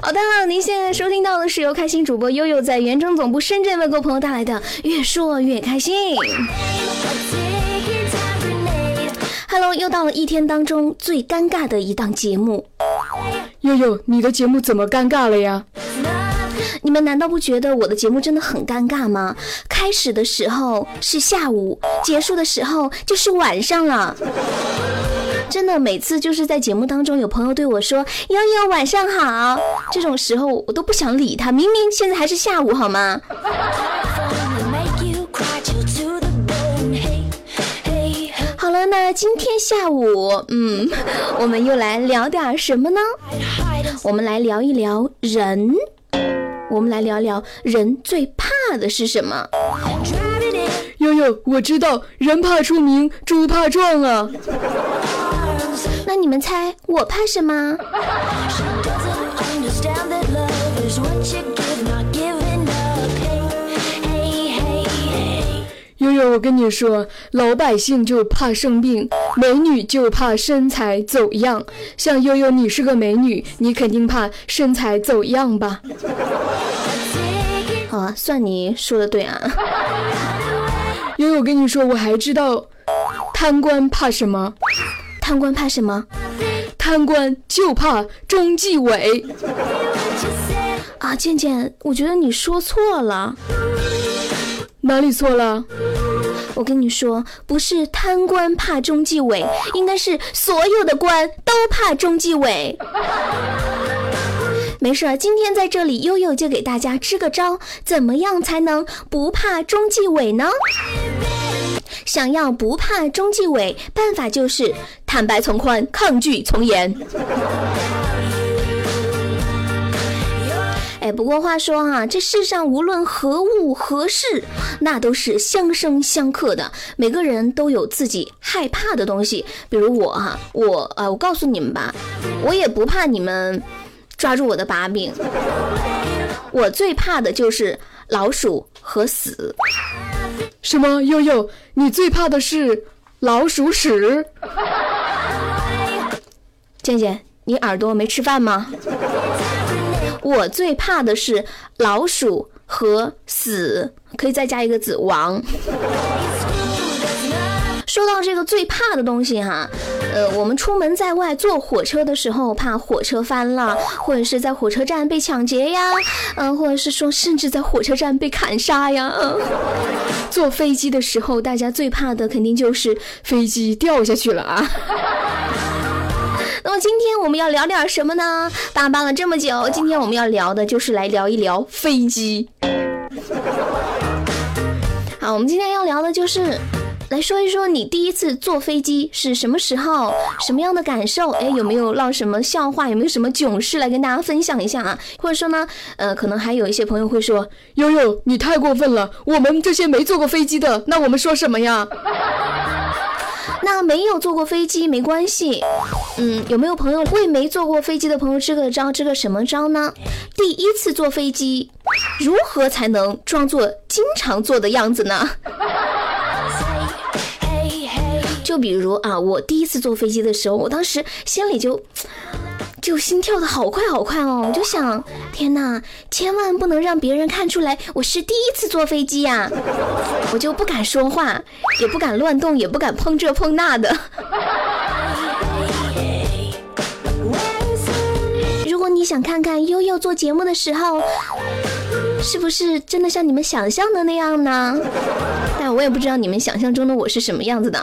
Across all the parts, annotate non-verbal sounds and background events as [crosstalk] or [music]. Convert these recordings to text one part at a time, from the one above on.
好的，您现在收听到的是由开心主播悠悠在原征总部深圳为各位朋友带来的《越说越开心》。Hello，又到了一天当中最尴尬的一档节目。悠悠，你的节目怎么尴尬了呀？你们难道不觉得我的节目真的很尴尬吗？开始的时候是下午，结束的时候就是晚上了。真的，每次就是在节目当中有朋友对我说“悠悠晚上好”，这种时候我都不想理他。明明现在还是下午，好吗？那今天下午，嗯，我们又来聊点什么呢？我们来聊一聊人，我们来聊聊人最怕的是什么.悠悠，我知道，人怕出名，猪怕壮啊。那你们猜我怕什么？我跟你说，老百姓就怕生病，美女就怕身材走样。像悠悠，你是个美女，你肯定怕身材走样吧？[laughs] 好啊，算你说的对啊。悠悠，我跟你说，我还知道，贪官怕什么？贪官怕什么贪官就怕中纪委。啊？健健，我觉得你说错了。哪里错了？我跟你说，不是贪官怕中纪委，应该是所有的官都怕中纪委。没事，今天在这里，悠悠就给大家支个招，怎么样才能不怕中纪委呢？想要不怕中纪委，办法就是坦白从宽，抗拒从严。哎，不过话说啊，这世上无论何物何事，那都是相生相克的。每个人都有自己害怕的东西，比如我哈、我呃，我告诉你们吧，我也不怕你们抓住我的把柄，我最怕的就是老鼠和死。什么？悠悠，你最怕的是老鼠屎？健健，你耳朵没吃饭吗？我最怕的是老鼠和死，可以再加一个字亡。说到这个最怕的东西哈，呃，我们出门在外坐火车的时候，怕火车翻了，或者是在火车站被抢劫呀，嗯、或者是说甚至在火车站被砍杀呀。坐飞机的时候，大家最怕的肯定就是飞机掉下去了啊！那么今天我们要聊点什么呢？叭叭了这么久，今天我们要聊的就是来聊一聊飞机。好，我们今天要聊的就是来说一说你第一次坐飞机是什么时候，什么样的感受？哎，有没有闹什么笑话？有没有什么囧事来跟大家分享一下啊？或者说呢，呃，可能还有一些朋友会说，悠悠，你太过分了！我们这些没坐过飞机的，那我们说什么呀？那没有坐过飞机没关系，嗯，有没有朋友为没坐过飞机的朋友支个招？支个什么招呢？第一次坐飞机，如何才能装作经常坐的样子呢.就比如啊，我第一次坐飞机的时候，我当时心里就就心跳的好快好快哦，我就想，天哪，千万不能让别人看出来我是第一次坐飞机呀、我就不敢说话，也不敢乱动，也不敢碰这碰那的。如果你想看看悠悠做节目的时候，是不是真的像你们想象的那样呢？但我也不知道你们想象中的我是什么样子的。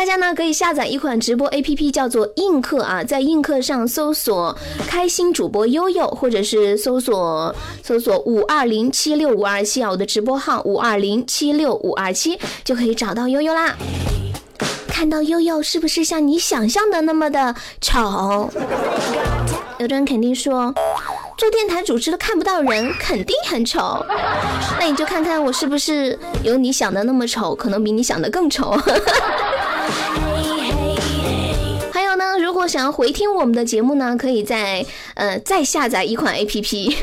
大家呢可以下载一款直播 APP，叫做映客啊，在映客上搜索“开心主播悠悠”，或者是搜索搜索五二零七六五二七啊，我的直播号五二零七六五二七就可以找到悠悠啦。看到悠悠是不是像你想象的那么的丑？有的人肯定说，做电台主持的看不到人，肯定很丑。那你就看看我是不是有你想的那么丑，可能比你想的更丑。想要回听我们的节目呢，可以在呃再下载一款 A P P。[laughs]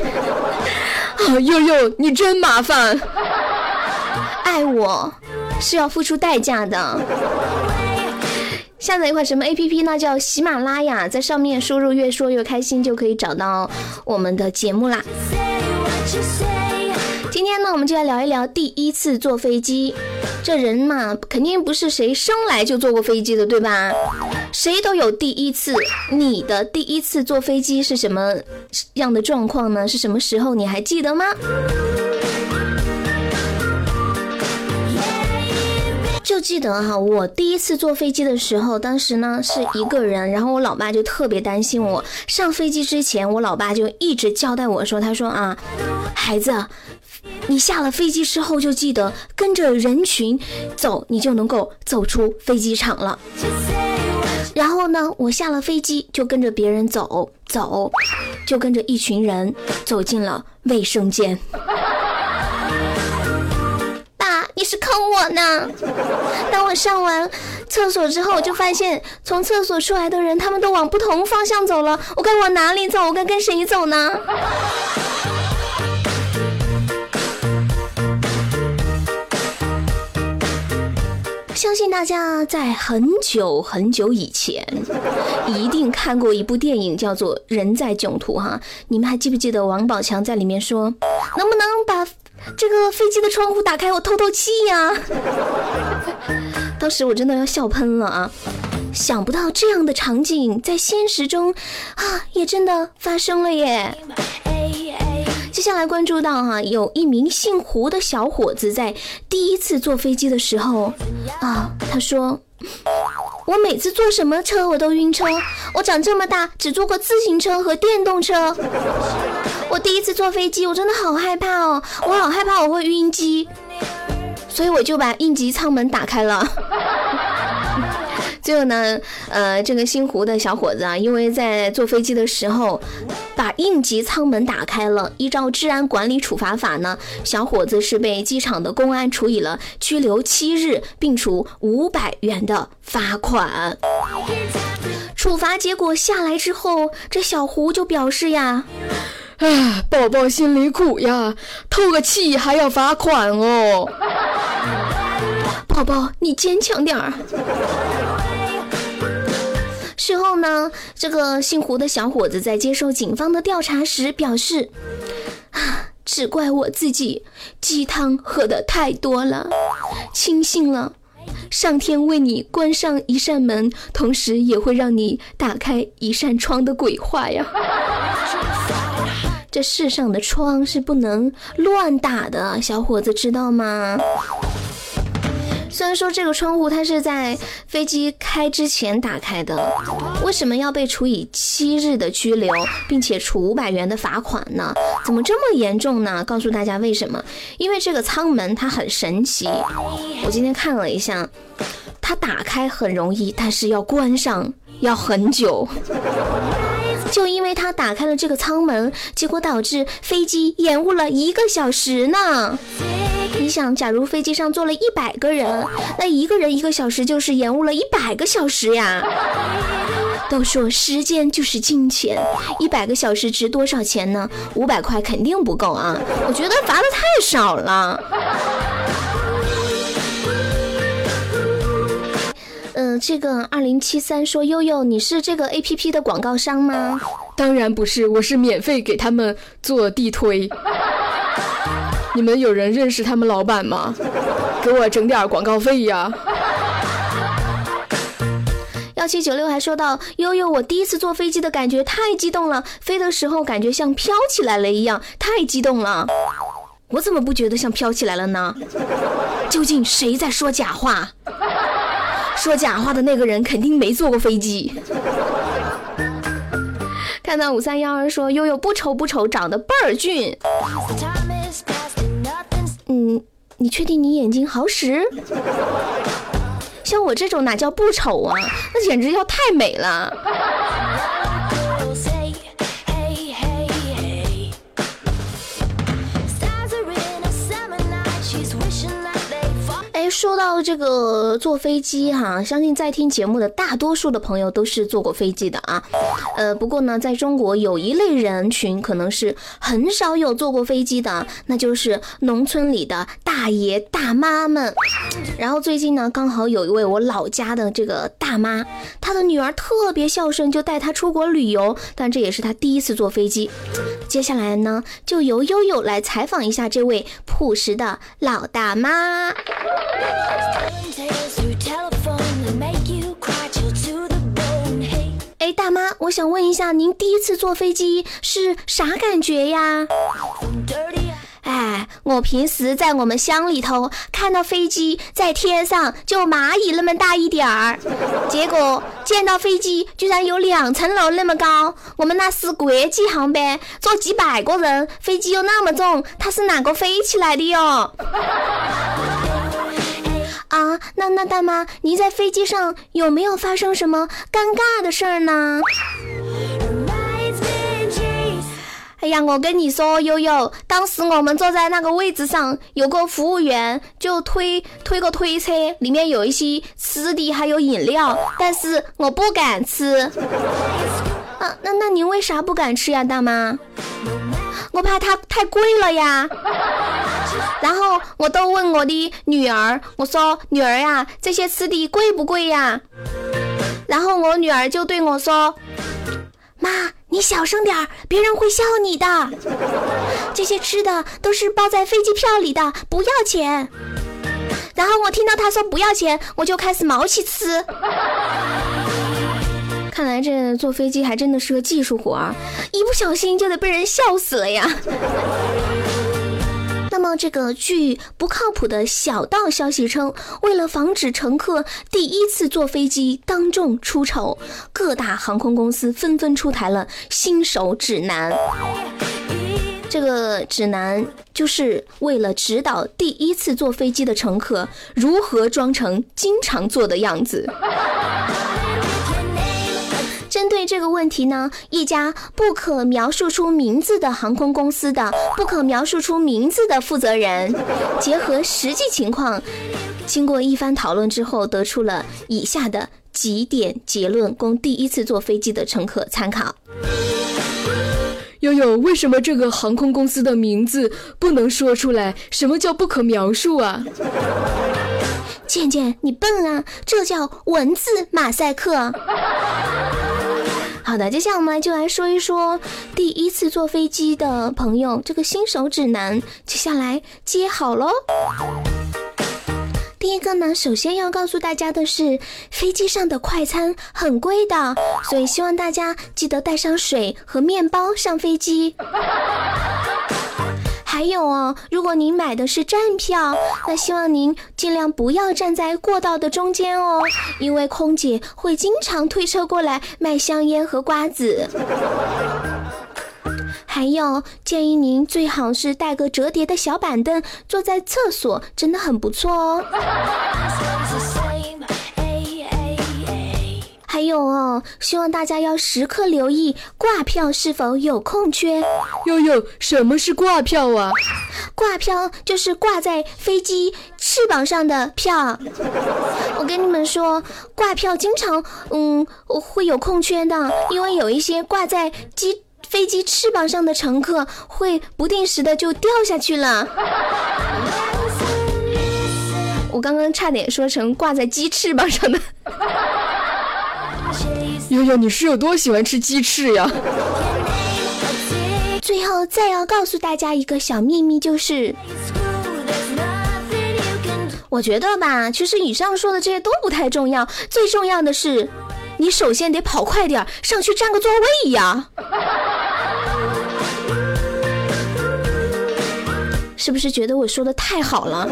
啊，悠悠，你真麻烦。爱我是要付出代价的。下载一款什么 A P P 呢？叫喜马拉雅，在上面输入“越说越开心”就可以找到我们的节目啦。今天呢，我们就来聊一聊第一次坐飞机。这人嘛，肯定不是谁生来就坐过飞机的，对吧？谁都有第一次。你的第一次坐飞机是什么样的状况呢？是什么时候？你还记得吗？就记得哈，我第一次坐飞机的时候，当时呢是一个人，然后我老爸就特别担心我。上飞机之前，我老爸就一直交代我说：“他说啊，孩子，你下了飞机之后就记得跟着人群走，你就能够走出飞机场了。”然后呢，我下了飞机就跟着别人走走，就跟着一群人走进了卫生间。爸，你是坑我呢！当我上完厕所之后，我就发现从厕所出来的人，他们都往不同方向走了。我该往哪里走？我该跟谁走呢？相信大家在很久很久以前，一定看过一部电影，叫做《人在囧途》哈。你们还记不记得王宝强在里面说：“能不能把这个飞机的窗户打开，我透透气呀？” [laughs] 当时我真的要笑喷了啊！想不到这样的场景在现实中啊，也真的发生了耶。接下来关注到哈、有一名姓胡的小伙子在第一次坐飞机的时候啊，他说：“我每次坐什么车我都晕车，我长这么大只坐过自行车和电动车。我第一次坐飞机，我真的好害怕哦，我好害怕我会晕机，所以我就把应急舱门打开了。”最后呢，呃，这个姓胡的小伙子啊，因为在坐飞机的时候把应急舱门打开了，依照治安管理处罚法呢，小伙子是被机场的公安处以了拘留七日，并处五百元的罚款。处罚结果下来之后，这小胡就表示呀，啊，宝宝心里苦呀，透个气还要罚款哦。宝宝，你坚强点儿。事后呢，这个姓胡的小伙子在接受警方的调查时表示：“啊，只怪我自己鸡汤喝的太多了，轻信了。上天为你关上一扇门，同时也会让你打开一扇窗的鬼话呀。”这世上的窗是不能乱打的，小伙子知道吗？虽然说这个窗户它是在飞机开之前打开的，为什么要被处以七日的拘留，并且处五百元的罚款呢？怎么这么严重呢？告诉大家为什么？因为这个舱门它很神奇，我今天看了一下，它打开很容易，但是要关上要很久。就因为他打开了这个舱门，结果导致飞机延误了一个小时呢。你想，假如飞机上坐了一百个人，那一个人一个小时就是延误了一百个小时呀。[laughs] 都说时间就是金钱，一百个小时值多少钱呢？五百块肯定不够啊！我觉得罚的太少了。呃，这个二零七三说悠悠，你是这个 A P P 的广告商吗？当然不是，我是免费给他们做地推。你们有人认识他们老板吗？给我整点广告费呀！幺七九六还说到，悠悠，我第一次坐飞机的感觉太激动了，飞的时候感觉像飘起来了一样，太激动了。我怎么不觉得像飘起来了呢？究竟谁在说假话？说假话的那个人肯定没坐过飞机。看到五三幺二说，悠悠不丑不丑，长得倍儿俊。你确定你眼睛好使？像我这种哪叫不丑啊？那简直要太美了。说到这个坐飞机哈，相信在听节目的大多数的朋友都是坐过飞机的啊。呃，不过呢，在中国有一类人群可能是很少有坐过飞机的，那就是农村里的大爷大妈们。然后最近呢，刚好有一位我老家的这个大妈，她的女儿特别孝顺，就带她出国旅游，但这也是她第一次坐飞机。接下来呢，就由悠悠来采访一下这位朴实的老大妈。哎，大妈，我想问一下，您第一次坐飞机是啥感觉呀？哎，我平时在我们乡里头看到飞机在天上就蚂蚁那么大一点儿，结果见到飞机居然有两层楼那么高。我们那是国际航班，坐几百个人，飞机又那么重，它是哪个飞起来的哟？啊，那那大妈，您在飞机上有没有发生什么尴尬的事儿呢？哎呀，我跟你说，悠悠，当时我们坐在那个位置上，有个服务员就推推个推车，里面有一些吃的还有饮料，但是我不敢吃。啊，那那您为啥不敢吃呀，大妈？我怕它太贵了呀。然后我都问我的女儿，我说女儿呀，这些吃的贵不贵呀？然后我女儿就对我说。妈，你小声点儿，别人会笑你的。这些吃的都是包在飞机票里的，不要钱。然后我听到他说不要钱，我就开始毛起吃。看来这坐飞机还真的是个技术活儿，一不小心就得被人笑死了呀。那么，这个据不靠谱的小道消息称，为了防止乘客第一次坐飞机当众出丑，各大航空公司纷纷出台了新手指南。这个指南就是为了指导第一次坐飞机的乘客如何装成经常坐的样子。针对这个问题呢，一家不可描述出名字的航空公司的不可描述出名字的负责人，结合实际情况，经过一番讨论之后，得出了以下的几点结论，供第一次坐飞机的乘客参考。悠悠，为什么这个航空公司的名字不能说出来？什么叫不可描述啊？健健，你笨啊，这叫文字马赛克。好的，接下来我们就来说一说第一次坐飞机的朋友这个新手指南，接下来接好喽。第一个呢，首先要告诉大家的是，飞机上的快餐很贵的，所以希望大家记得带上水和面包上飞机。还有哦，如果您买的是站票，那希望您尽量不要站在过道的中间哦，因为空姐会经常推车过来卖香烟和瓜子。还有，建议您最好是带个折叠的小板凳，坐在厕所，真的很不错哦。还有哦，希望大家要时刻留意挂票是否有空缺。悠悠，什么是挂票啊？挂票就是挂在飞机翅膀上的票。我跟你们说，挂票经常嗯会有空缺的，因为有一些挂在机飞机翅膀上的乘客会不定时的就掉下去了。我刚刚差点说成挂在鸡翅膀上的。悠悠，你是有多喜欢吃鸡翅呀？[laughs] 最后再要告诉大家一个小秘密，就是。我觉得吧，其实以上说的这些都不太重要，最重要的是，你首先得跑快点，上去占个座位呀。[laughs] 是不是觉得我说的太好了？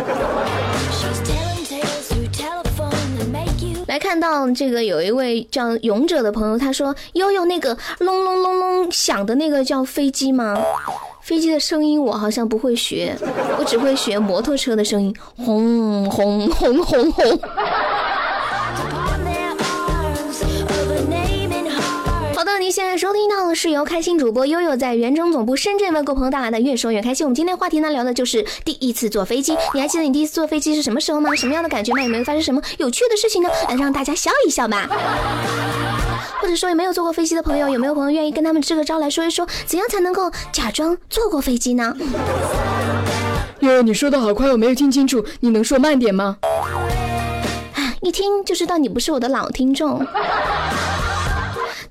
看到这个有一位叫勇者的朋友，他说：“悠悠那个隆隆隆隆响的那个叫飞机吗？飞机的声音我好像不会学，我只会学摩托车的声音，轰轰轰轰轰。”您您现在收听到的是由开心主播悠悠在原征总部深圳为各位朋友带来的越说越开心。我们今天话题呢聊的就是第一次坐飞机。你还记得你第一次坐飞机是什么时候吗？什么样的感觉吗？有没有发生什么有趣的事情呢？来让大家笑一笑吧。或者说有没有坐过飞机的朋友，有没有朋友愿意跟他们支个招来说一说，怎样才能够假装坐过飞机呢？悠悠，你说的好快，我没有听清楚，你能说慢点吗？一听就知道你不是我的老听众。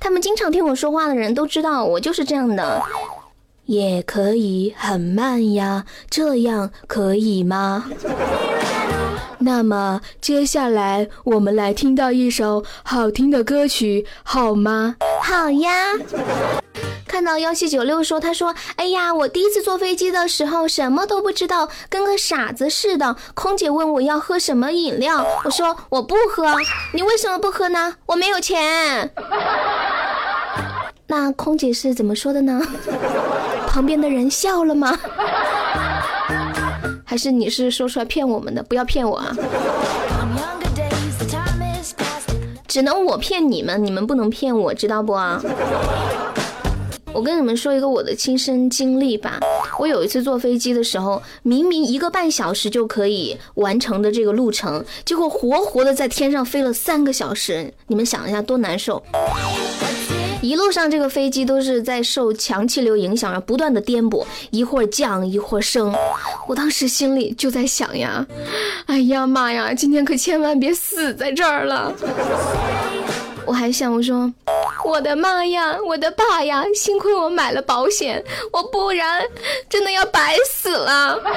他们经常听我说话的人都知道我就是这样的。也可以很慢呀，这样可以吗？那么接下来我们来听到一首好听的歌曲，好吗？好呀。看到幺七九六说，他说：“哎呀，我第一次坐飞机的时候什么都不知道，跟个傻子似的。空姐问我要喝什么饮料，我说我不喝。你为什么不喝呢？[laughs] 我没有钱。那空姐是怎么说的呢？[laughs] 旁边的人笑了吗？[laughs] 还是你是说出来骗我们的？不要骗我啊！只能我骗你们，你们不能骗我，知道不啊？我跟你们说一个我的亲身经历吧。我有一次坐飞机的时候，明明一个半小时就可以完成的这个路程，结果活活的在天上飞了三个小时。你们想一下，多难受！一路上这个飞机都是在受强气流影响，而不断的颠簸，一会儿降一会儿升。我当时心里就在想呀，哎呀妈呀，今天可千万别死在这儿了。我还想，我说，我的妈呀，我的爸呀，幸亏我买了保险，我不然真的要白死了。[laughs]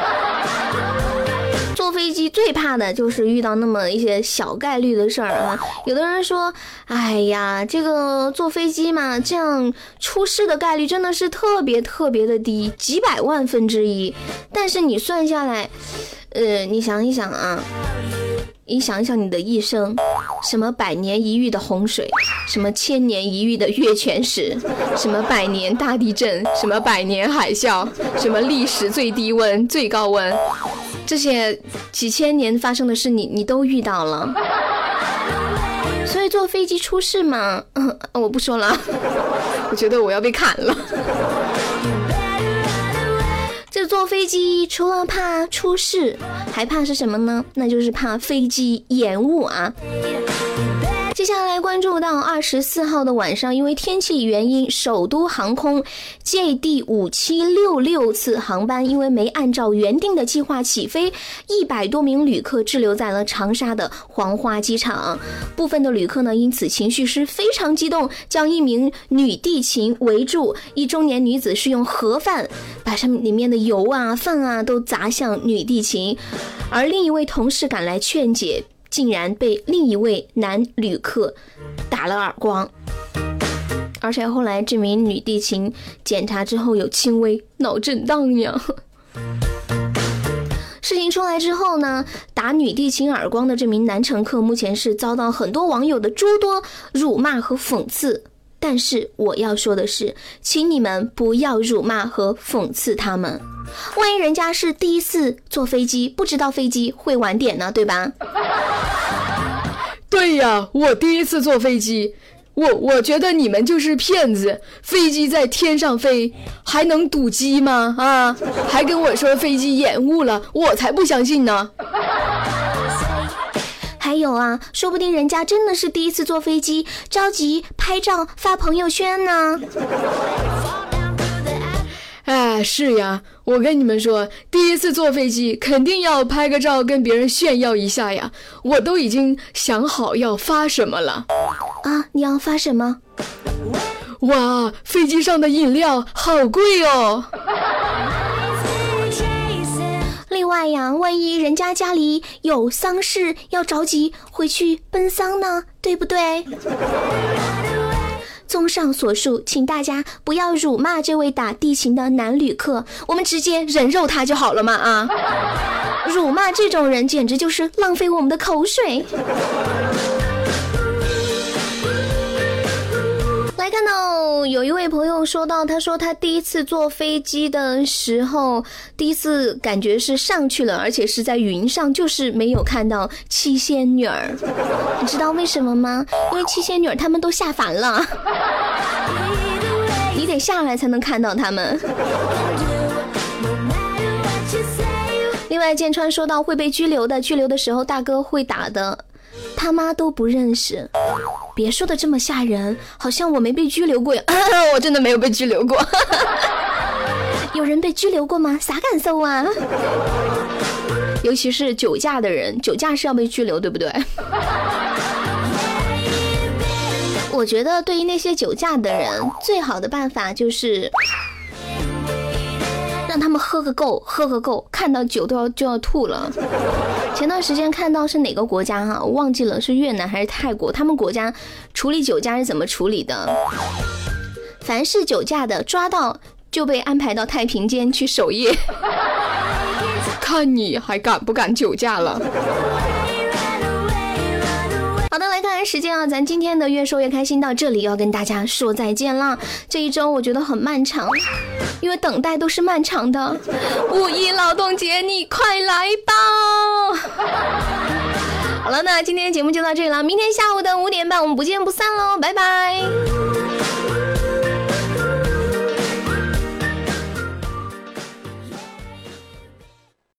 坐飞机最怕的就是遇到那么一些小概率的事儿啊。有的人说，哎呀，这个坐飞机嘛，这样出事的概率真的是特别特别的低，几百万分之一。但是你算下来，呃，你想一想啊。你想想你的一生，什么百年一遇的洪水，什么千年一遇的月全食，什么百年大地震，什么百年海啸，什么历史最低温、最高温，这些几千年发生的事你，你都遇到了。所以坐飞机出事嘛，嗯，[laughs] 我不说了，[laughs] 我觉得我要被砍了。坐飞机除了怕出事，还怕是什么呢？那就是怕飞机延误啊。接下来关注到二十四号的晚上，因为天气原因，首都航空 JD 五七六六次航班因为没按照原定的计划起飞，一百多名旅客滞留在了长沙的黄花机场。部分的旅客呢，因此情绪是非常激动，将一名女地勤围住，一中年女子是用盒饭把上里面的油啊、饭啊都砸向女地勤，而另一位同事赶来劝解。竟然被另一位男旅客打了耳光，而且后来这名女地勤检查之后有轻微脑震荡呀。[laughs] 事情出来之后呢，打女地勤耳光的这名男乘客目前是遭到很多网友的诸多辱骂和讽刺。但是我要说的是，请你们不要辱骂和讽刺他们。万一人家是第一次坐飞机，不知道飞机会晚点呢，对吧？[laughs] 对呀，我第一次坐飞机，我我觉得你们就是骗子。飞机在天上飞，还能堵机吗？啊，还跟我说飞机延误了，我才不相信呢。还有啊，说不定人家真的是第一次坐飞机，着急拍照发朋友圈呢。哎，是呀，我跟你们说，第一次坐飞机肯定要拍个照跟别人炫耀一下呀。我都已经想好要发什么了。啊，你要发什么？哇，飞机上的饮料好贵哦。万呀，万一人家家里有丧事，要着急回去奔丧呢，对不对？综上所述，请大家不要辱骂这位打地勤的男旅客，我们直接人肉他就好了嘛啊！辱骂这种人简直就是浪费我们的口水。看到有一位朋友说到，他说他第一次坐飞机的时候，第一次感觉是上去了，而且是在云上，就是没有看到七仙女儿。[laughs] 你知道为什么吗？因为七仙女儿他们都下凡了，[laughs] 你得下来才能看到他们。另外，剑川说到会被拘留的，拘留的时候大哥会打的。他妈都不认识，别说的这么吓人，好像我没被拘留过呀。[laughs] 我真的没有被拘留过，[laughs] 有人被拘留过吗？啥感受啊？[laughs] 尤其是酒驾的人，酒驾是要被拘留，对不对？我觉得对于那些酒驾的人，最好的办法就是。让他们喝个够，喝个够，看到酒都要就要吐了。前段时间看到是哪个国家哈，我忘记了是越南还是泰国，他们国家处理酒驾是怎么处理的？凡是酒驾的抓到就被安排到太平间去守夜，[laughs] 看你还敢不敢酒驾了。好的，来看看时间啊，咱今天的越说越开心到这里要跟大家说再见了。这一周我觉得很漫长，因为等待都是漫长的。五一劳动节，你快来吧！[laughs] 好了，那今天节目就到这里了，明天下午的五点半我们不见不散喽，拜拜。